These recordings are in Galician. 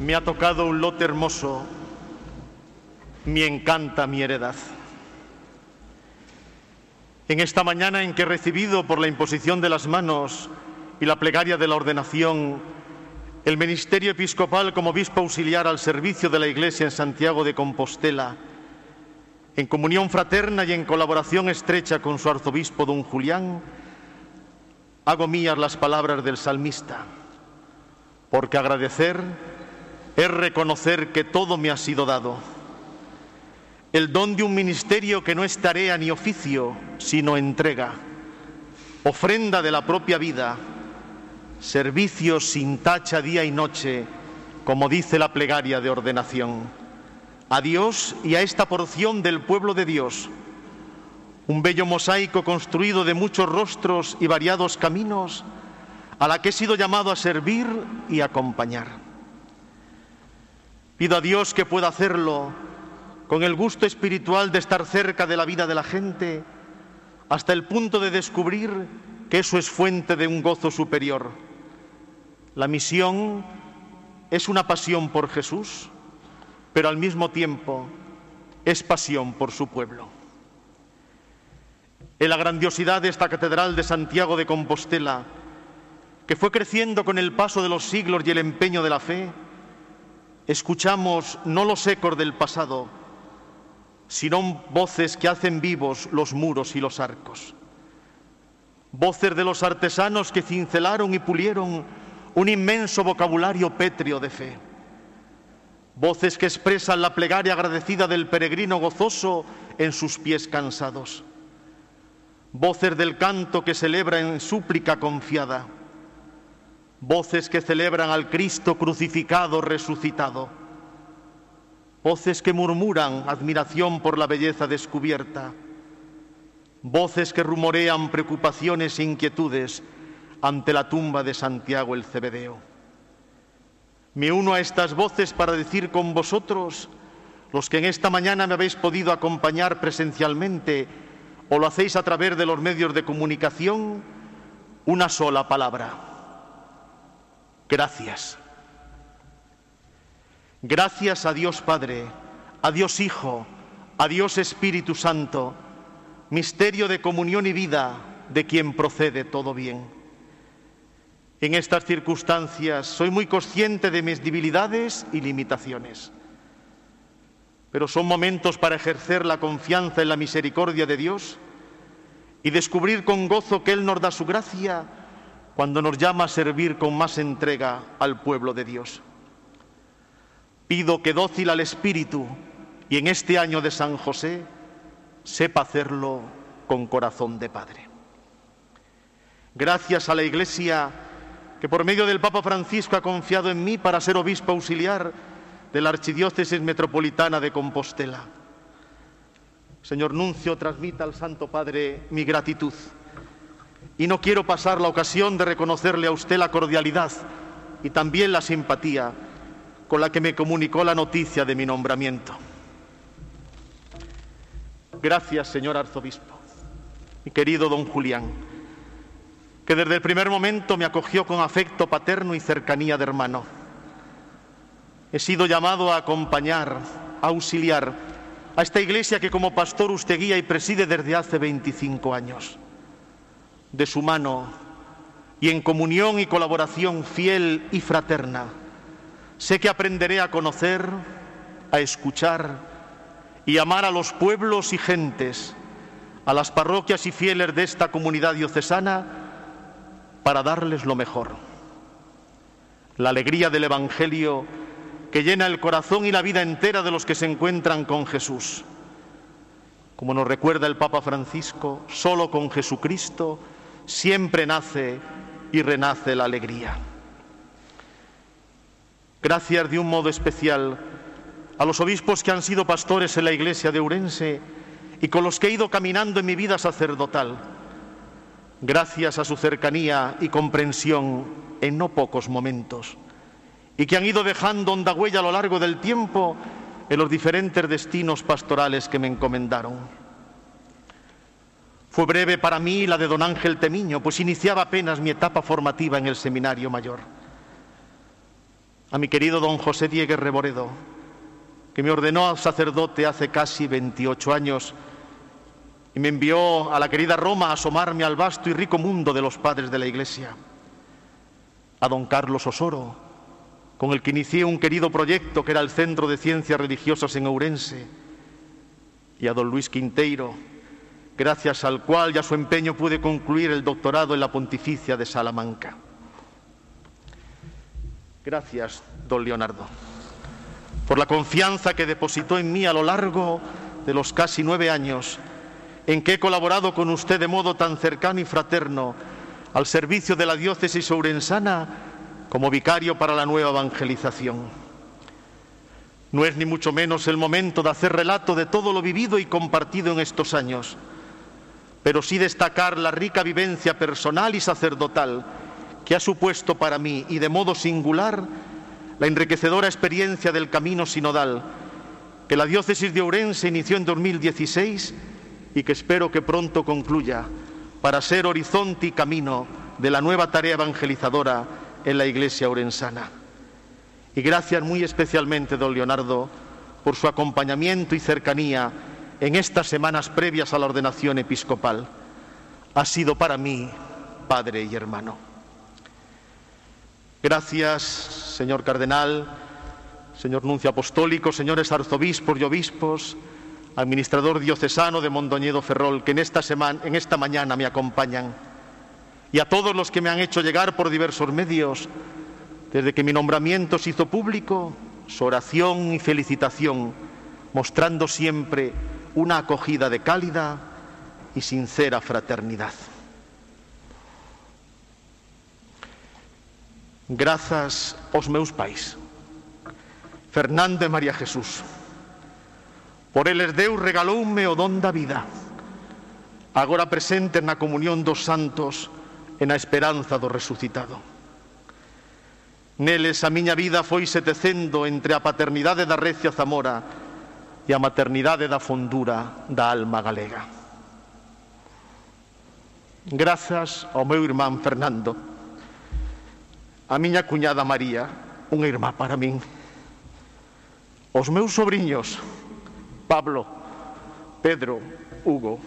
Me ha tocado un lote hermoso, me encanta mi heredad. En esta mañana en que he recibido por la imposición de las manos y la plegaria de la ordenación el ministerio episcopal como obispo auxiliar al servicio de la Iglesia en Santiago de Compostela, en comunión fraterna y en colaboración estrecha con su arzobispo don Julián, hago mías las palabras del salmista, porque agradecer es reconocer que todo me ha sido dado. El don de un ministerio que no es tarea ni oficio, sino entrega, ofrenda de la propia vida, servicio sin tacha día y noche, como dice la plegaria de ordenación. A Dios y a esta porción del pueblo de Dios, un bello mosaico construido de muchos rostros y variados caminos, a la que he sido llamado a servir y acompañar. Pido a Dios que pueda hacerlo con el gusto espiritual de estar cerca de la vida de la gente, hasta el punto de descubrir que eso es fuente de un gozo superior. La misión es una pasión por Jesús, pero al mismo tiempo es pasión por su pueblo. En la grandiosidad de esta Catedral de Santiago de Compostela, que fue creciendo con el paso de los siglos y el empeño de la fe, escuchamos no los ecos del pasado, sino voces que hacen vivos los muros y los arcos. Voces de los artesanos que cincelaron y pulieron un inmenso vocabulario pétreo de fe. Voces que expresan la plegaria agradecida del peregrino gozoso en sus pies cansados. Voces del canto que celebra en súplica confiada voces que celebran al Cristo crucificado, resucitado, voces que murmuran admiración por la belleza descubierta, voces que rumorean preocupaciones e inquietudes ante la tumba de Santiago el Cebedeo. Me uno a estas voces para decir con vosotros, los que en esta mañana me habéis podido acompañar presencialmente o lo hacéis a través de los medios de comunicación, una sola palabra Gracias. Gracias a Dios Padre, a Dios Hijo, a Dios Espíritu Santo, misterio de comunión y vida de quien procede todo bien. En estas circunstancias soy muy consciente de mis debilidades y limitaciones, pero son momentos para ejercer la confianza en la misericordia de Dios y descubrir con gozo que Él nos da su gracia cuando nos llama a servir con más entrega al pueblo de Dios. Pido que dócil al Espíritu y en este año de San José sepa hacerlo con corazón de Padre. Gracias a la Iglesia que por medio del Papa Francisco ha confiado en mí para ser obispo auxiliar de la Archidiócesis Metropolitana de Compostela. Señor Nuncio, transmita al Santo Padre mi gratitud y no quiero pasar la ocasión de reconocerle a usted la cordialidad y también la simpatía con la que me comunicó la noticia de mi nombramiento. Gracias, señor arzobispo, mi querido don Julián, que desde el primer momento me acogió con afecto paterno y cercanía de hermano. He sido llamado a acompañar, a auxiliar a esta iglesia que como pastor usted guía y preside desde hace 25 años de su mano y en comunión y colaboración fiel y fraterna, sé que aprenderé a conocer, a escuchar y amar a los pueblos y gentes, a las parroquias y fieles de esta comunidad diocesana, para darles lo mejor. La alegría del Evangelio que llena el corazón y la vida entera de los que se encuentran con Jesús. Como nos recuerda el Papa Francisco, solo con Jesucristo siempre nace y renace la alegría. Gracias de un modo especial a los obispos que han sido pastores en la iglesia de Urense y con los que he ido caminando en mi vida sacerdotal. Gracias a su cercanía y comprensión en no pocos momentos y que han ido dejando honda huella a lo largo del tiempo en los diferentes destinos pastorales que me encomendaron. Fue breve para mí la de don Ángel Temiño, pues iniciaba apenas mi etapa formativa en el seminario mayor. a mi querido don José Diego Reboredo, que me ordenó sacerdote hace casi 28 años y me envió a la querida Roma a asomarme al vasto y rico mundo de los padres de la Iglesia. A don Carlos Osoro, con el que inicié un querido proyecto que era el Centro de Ciencias Religiosas en Ourense, y a don Luis Quinteiro, gracias al cual y a su empeño pude concluir el doctorado en la Pontificia de Salamanca. Gracias, don Leonardo, por la confianza que depositó en mí a lo largo de los casi nueve años en que he colaborado con usted de modo tan cercano y fraterno al servicio de la diócesis ourensana como vicario para la nueva evangelización. No es ni mucho menos el momento de hacer relato de todo lo vivido y compartido en estos años, pero sí destacar la rica vivencia personal y sacerdotal que ha supuesto para mí y de modo singular la enriquecedora experiencia del camino sinodal que la diócesis de Ourense inició en 2016 y que espero que pronto concluya para ser horizonte y camino de la nueva tarea evangelizadora en la Iglesia orensana. Y gracias muy especialmente, don Leonardo, por su acompañamiento y cercanía en estas semanas previas a la ordenación episcopal. Ha sido para mí padre y hermano. Gracias, señor cardenal, señor nuncio apostólico, señores arzobispos y obispos, administrador diocesano de Mondoñedo Ferrol, que en esta, semana, en esta mañana me acompañan, y a todos los que me han hecho llegar por diversos medios, desde que mi nombramiento se hizo público, su oración y felicitación, mostrando siempre una acogida de cálida y sincera fraternidad. Grazas aos meus pais, Fernando e María Jesús. Por eles Deus regaloume o don da vida, agora presente na comunión dos santos e na esperanza do resucitado. Neles a miña vida foi setecendo entre a paternidade da Recia Zamora e a maternidade da fondura da alma galega. Grazas ao meu irmán Fernando, a miña cuñada María, unha irmá para min, os meus sobrinhos, Pablo, Pedro, Hugo,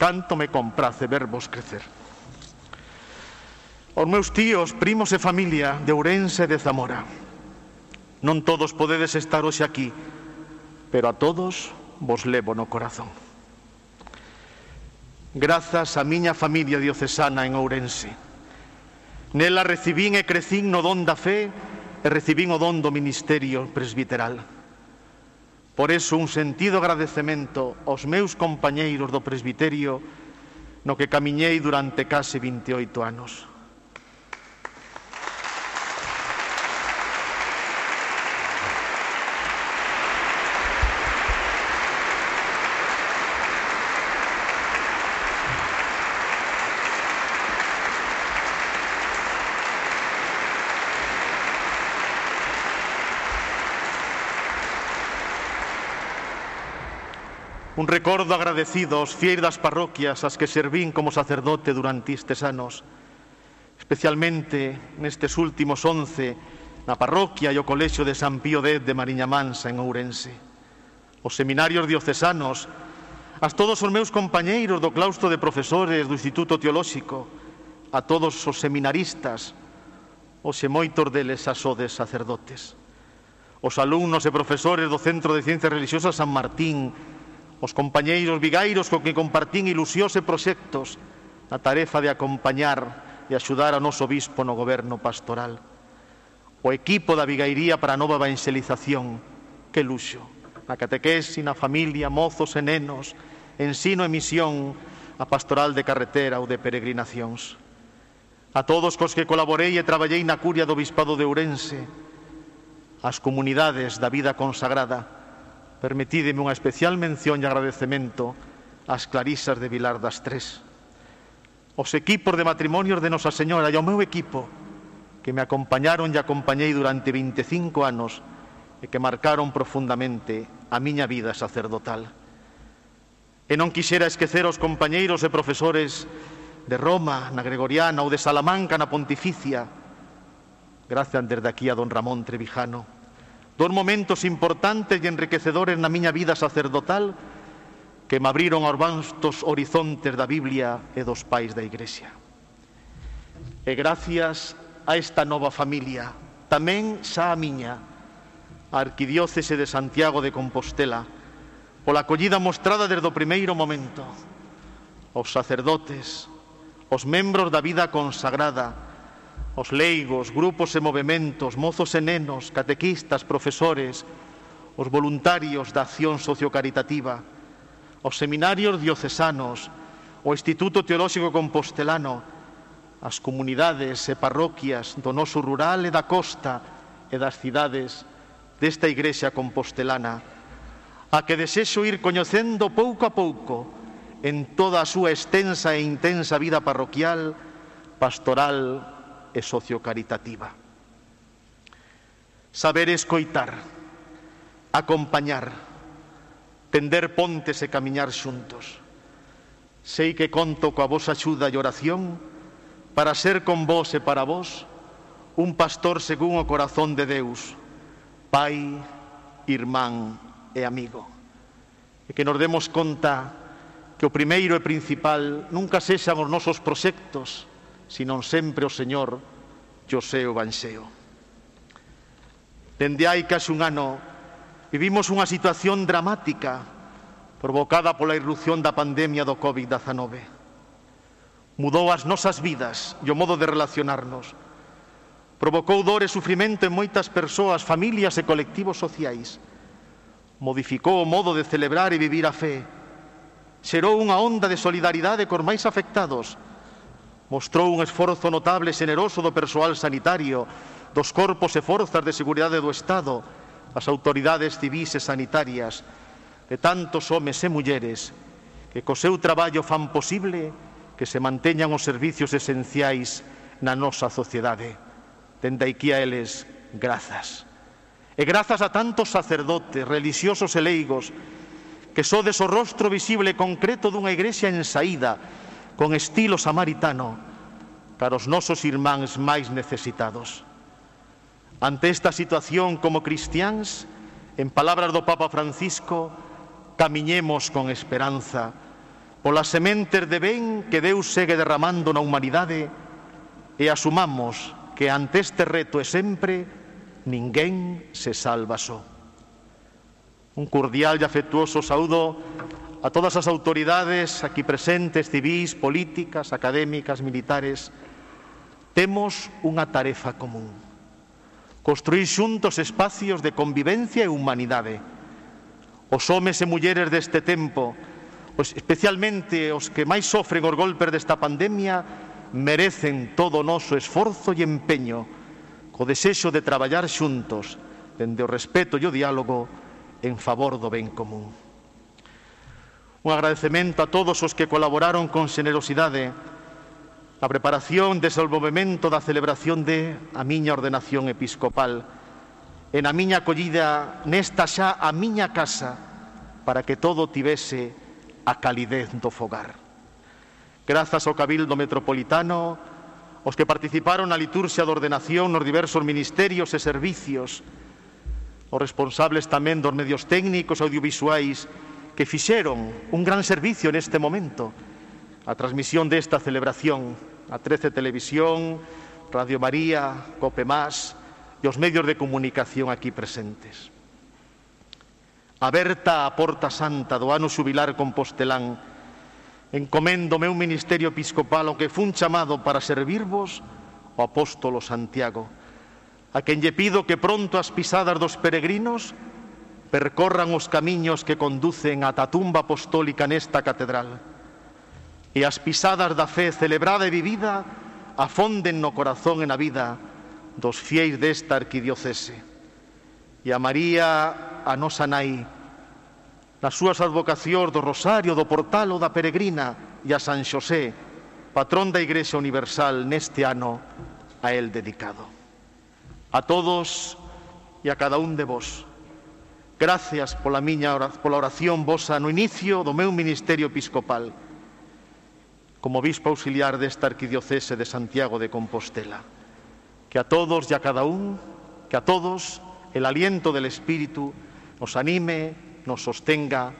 tanto me comprace vervos crecer. Os meus tíos, primos e familia de Ourense e de Zamora, non todos podedes estar hoxe aquí, pero a todos vos levo no corazón. Grazas a miña familia diocesana en Ourense. Nela recibín e crecín no don da fe e recibín o don do ministerio presbiteral. Por eso un sentido agradecemento aos meus compañeiros do presbiterio no que camiñei durante case 28 anos. Un recordo agradecido aos fiéis das parroquias as que servín como sacerdote durante estes anos, especialmente nestes últimos once na parroquia e o colexio de San Pío X de Mariña Mansa en Ourense. Os seminarios diocesanos, a todos os meus compañeiros do claustro de profesores do Instituto Teolóxico, a todos os seminaristas, os e moitos deles a sodes sacerdotes. Os alumnos e profesores do Centro de Ciencias Religiosas San Martín, Os compañeiros vigairos co que compartín ilusións e proxectos na tarefa de acompañar e axudar ao noso bispo no goberno pastoral. O equipo da Vigairía para a nova evangelización, que luxo, na catequese, na familia, mozos e nenos, ensino e misión, a pastoral de carretera ou de peregrinacións. A todos cos que colaborei e traballei na curia do Bispado de Ourense, as comunidades da vida consagrada, permitídeme unha especial mención e agradecemento ás Clarisas de Vilar das Tres, os equipos de matrimonios de Nosa Señora e ao meu equipo que me acompañaron e acompañei durante 25 anos e que marcaron profundamente a miña vida sacerdotal. E non quixera esquecer os compañeiros e profesores de Roma, na Gregoriana ou de Salamanca, na Pontificia. Gracias desde aquí a don Ramón Trevijano dos momentos importantes e enriquecedores na miña vida sacerdotal que me abriron aos vastos horizontes da Biblia e dos pais da Igrexa. E gracias a esta nova familia, tamén xa a miña, a Arquidiócese de Santiago de Compostela, pola acollida mostrada desde o primeiro momento, aos sacerdotes, aos membros da vida consagrada, os leigos, grupos e movimentos, mozos e nenos, catequistas, profesores, os voluntarios da acción sociocaritativa, os seminarios diocesanos, o Instituto Teolóxico Compostelano, as comunidades e parroquias do noso rural e da costa e das cidades desta igrexa compostelana, a que desexo ir coñecendo pouco a pouco en toda a súa extensa e intensa vida parroquial, pastoral, e sociocaritativa. Saber escoitar, acompañar, tender pontes e camiñar xuntos. Sei que conto coa vosa axuda e oración para ser con vos e para vos un pastor según o corazón de Deus, pai, irmán e amigo. E que nos demos conta que o primeiro e principal nunca sexan os nosos proxectos, senón sempre o Señor José o banxeo. Dende hai case un ano vivimos unha situación dramática provocada pola irrupción da pandemia do COVID-19. Mudou as nosas vidas e o modo de relacionarnos. Provocou dor e sufrimento en moitas persoas, familias e colectivos sociais. Modificou o modo de celebrar e vivir a fe. Xerou unha onda de solidaridade cor máis afectados, mostrou un esforzo notable e xeneroso do persoal sanitario, dos corpos e forzas de seguridade do Estado, as autoridades civis e sanitarias, de tantos homes e mulleres que co seu traballo fan posible que se manteñan os servicios esenciais na nosa sociedade. Dende aquí a eles, grazas. E grazas a tantos sacerdotes, religiosos e leigos que sodes o rostro visible e concreto dunha igrexa en saída, con estilo samaritano para os nosos irmáns máis necesitados. Ante esta situación como cristiáns, en palabras do Papa Francisco, camiñemos con esperanza polas sementes de ben que Deus segue derramando na humanidade e asumamos que ante este reto e sempre ninguén se salva só. Un cordial e afectuoso saúdo a todas as autoridades aquí presentes, civis, políticas, académicas, militares, temos unha tarefa común. Construir xuntos espacios de convivencia e humanidade. Os homes e mulleres deste tempo, os, especialmente os que máis sofren os golpes desta pandemia, merecen todo o noso esforzo e empeño co desexo de traballar xuntos dende o respeto e o diálogo en favor do ben común. Un agradecemento a todos os que colaboraron con xenerosidade na preparación de da celebración de a miña ordenación episcopal en a miña acollida nesta xa a miña casa para que todo tivese a calidez do fogar. Grazas ao Cabildo Metropolitano, os que participaron na liturxia de ordenación nos diversos ministerios e servicios, os responsables tamén dos medios técnicos audiovisuais que fixeron un gran servicio neste momento. A transmisión desta celebración a 13 Televisión, Radio María, Cope Más e os medios de comunicación aquí presentes. Aberta a Porta Santa do ano xubilar compostelán, encomendo meu ministerio episcopal ao que fun chamado para servirvos o apóstolo Santiago, a quen lle pido que pronto as pisadas dos peregrinos percorran os camiños que conducen ata a tumba apostólica nesta catedral e as pisadas da fe celebrada e vivida afonden no corazón e na vida dos fiéis desta arquidiocese. E a María, a nosa nai, nas súas advocacións do Rosario, do Portal ou da Peregrina e a San Xosé, patrón da Igrexa Universal neste ano a el dedicado. A todos e a cada un de vos. Gracias pola miña pola oración vosa no inicio do meu ministerio episcopal como bispo auxiliar desta arquidiocese de Santiago de Compostela. Que a todos e a cada un, que a todos el aliento del Espíritu nos anime, nos sostenga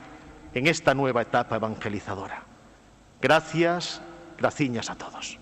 en esta nueva etapa evangelizadora. Gracias, graciñas a todos.